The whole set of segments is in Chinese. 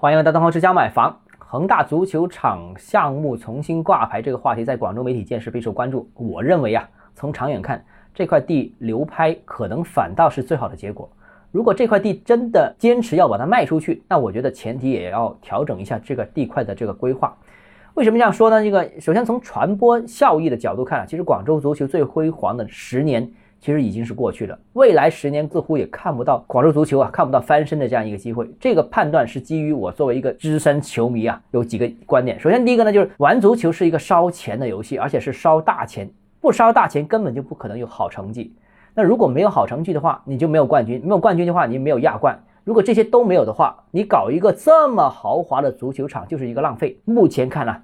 欢迎来到东方之家买房。恒大足球场项目重新挂牌这个话题在广州媒体界是备受关注。我认为啊，从长远看，这块地流拍可能反倒是最好的结果。如果这块地真的坚持要把它卖出去，那我觉得前提也要调整一下这个地块的这个规划。为什么这样说呢？这个首先从传播效益的角度看啊，其实广州足球最辉煌的十年。其实已经是过去了，未来十年似乎也看不到广州足球啊，看不到翻身的这样一个机会。这个判断是基于我作为一个资深球迷啊，有几个观点。首先，第一个呢，就是玩足球是一个烧钱的游戏，而且是烧大钱，不烧大钱根本就不可能有好成绩。那如果没有好成绩的话，你就没有冠军，没有冠军的话，你没有亚冠。如果这些都没有的话，你搞一个这么豪华的足球场就是一个浪费。目前看呢，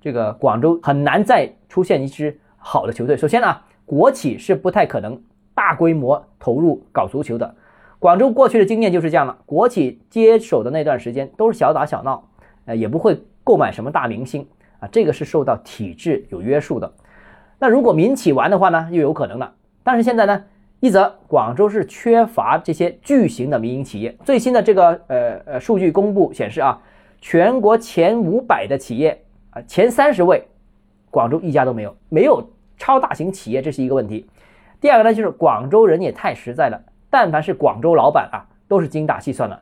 这个广州很难再出现一支好的球队。首先呢。国企是不太可能大规模投入搞足球的。广州过去的经验就是这样了，国企接手的那段时间都是小打小闹，呃，也不会购买什么大明星啊，这个是受到体制有约束的。那如果民企玩的话呢，又有可能了。但是现在呢，一则广州是缺乏这些巨型的民营企业。最新的这个呃呃数据公布显示啊，全国前五百的企业啊，前三十位，广州一家都没有，没有。超大型企业这是一个问题，第二个呢就是广州人也太实在了，但凡是广州老板啊，都是精打细算的，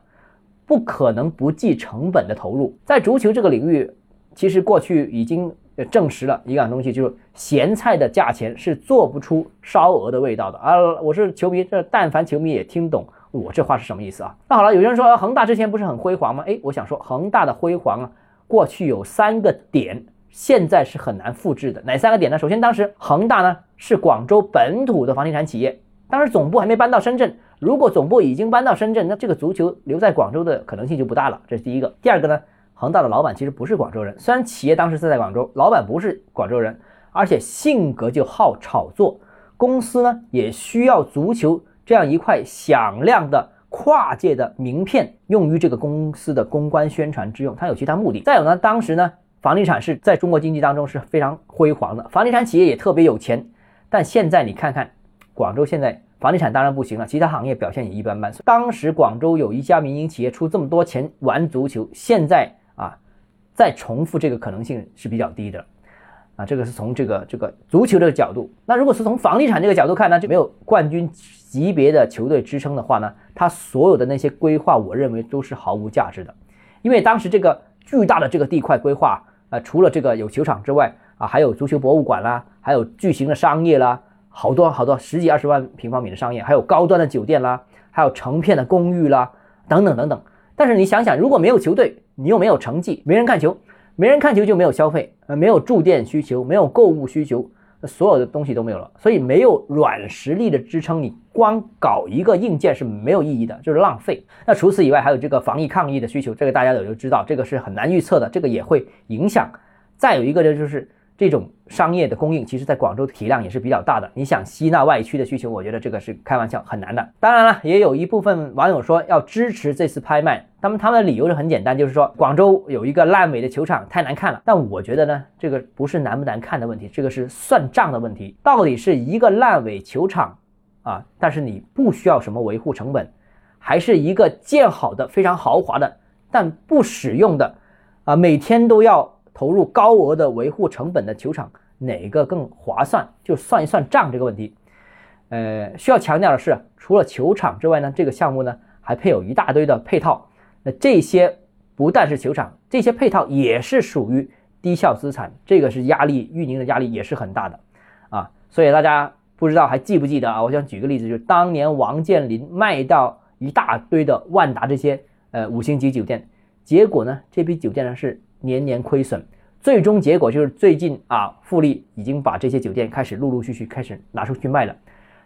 不可能不计成本的投入。在足球这个领域，其实过去已经证实了一样东西，就是咸菜的价钱是做不出烧鹅的味道的啊！我是球迷，这但凡球迷也听懂我这话是什么意思啊？那好了，有些人说恒大之前不是很辉煌吗？哎，我想说恒大的辉煌啊，过去有三个点。现在是很难复制的，哪三个点呢？首先，当时恒大呢是广州本土的房地产企业，当时总部还没搬到深圳。如果总部已经搬到深圳，那这个足球留在广州的可能性就不大了。这是第一个。第二个呢，恒大的老板其实不是广州人，虽然企业当时是在广州，老板不是广州人，而且性格就好炒作。公司呢也需要足球这样一块响亮的跨界的名片，用于这个公司的公关宣传之用，它有其他目的。再有呢，当时呢。房地产是在中国经济当中是非常辉煌的，房地产企业也特别有钱。但现在你看看，广州现在房地产当然不行了，其他行业表现也一般般。当时广州有一家民营企业出这么多钱玩足球，现在啊，再重复这个可能性是比较低的。啊，这个是从这个这个足球的角度。那如果是从房地产这个角度看呢，就没有冠军级别的球队支撑的话呢，它所有的那些规划，我认为都是毫无价值的，因为当时这个巨大的这个地块规划。除了这个有球场之外啊，还有足球博物馆啦，还有巨型的商业啦，好多好多十几二十万平方米的商业，还有高端的酒店啦，还有成片的公寓啦，等等等等。但是你想想，如果没有球队，你又没有成绩，没人看球，没人看球就没有消费，呃，没有住店需求，没有购物需求。所有的东西都没有了，所以没有软实力的支撑，你光搞一个硬件是没有意义的，就是浪费。那除此以外，还有这个防疫抗疫的需求，这个大家也都知道，这个是很难预测的，这个也会影响。再有一个呢，就是。这种商业的供应，其实在广州体量也是比较大的。你想吸纳外区的需求，我觉得这个是开玩笑很难的。当然了，也有一部分网友说要支持这次拍卖，他们他们的理由是很简单，就是说广州有一个烂尾的球场太难看了。但我觉得呢，这个不是难不难看的问题，这个是算账的问题。到底是一个烂尾球场啊，但是你不需要什么维护成本，还是一个建好的非常豪华的但不使用的啊，每天都要。投入高额的维护成本的球场，哪个更划算？就算一算账这个问题。呃，需要强调的是，除了球场之外呢，这个项目呢还配有一大堆的配套。那这些不但是球场，这些配套也是属于低效资产，这个是压力运营的压力也是很大的啊。所以大家不知道还记不记得啊？我想举个例子，就是当年王健林卖到一大堆的万达这些呃五星级酒店，结果呢，这批酒店呢是。年年亏损，最终结果就是最近啊，富力已经把这些酒店开始陆陆续续开始拿出去卖了，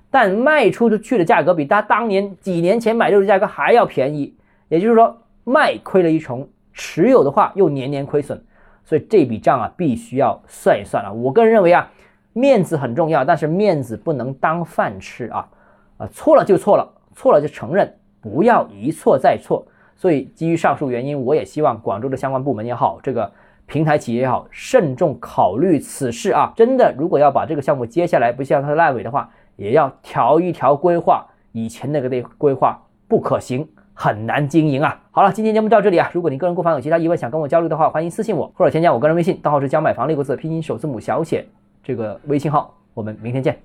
但卖出去的价格比他当年几年前买入的价格还要便宜，也就是说卖亏了一重，持有的话又年年亏损，所以这笔账啊必须要算一算了。我个人认为啊，面子很重要，但是面子不能当饭吃啊，啊错了就错了，错了就承认，不要一错再错。所以，基于上述原因，我也希望广州的相关部门也好，这个平台企业也好，慎重考虑此事啊！真的，如果要把这个项目接下来不像它烂尾的话，也要调一调规划。以前那个的规划不可行，很难经营啊。好了，今天节目到这里啊。如果你个人购房有其他疑问想跟我交流的话，欢迎私信我或者添加我个人微信，账号是教买房六个字拼音首字母小写这个微信号。我们明天见。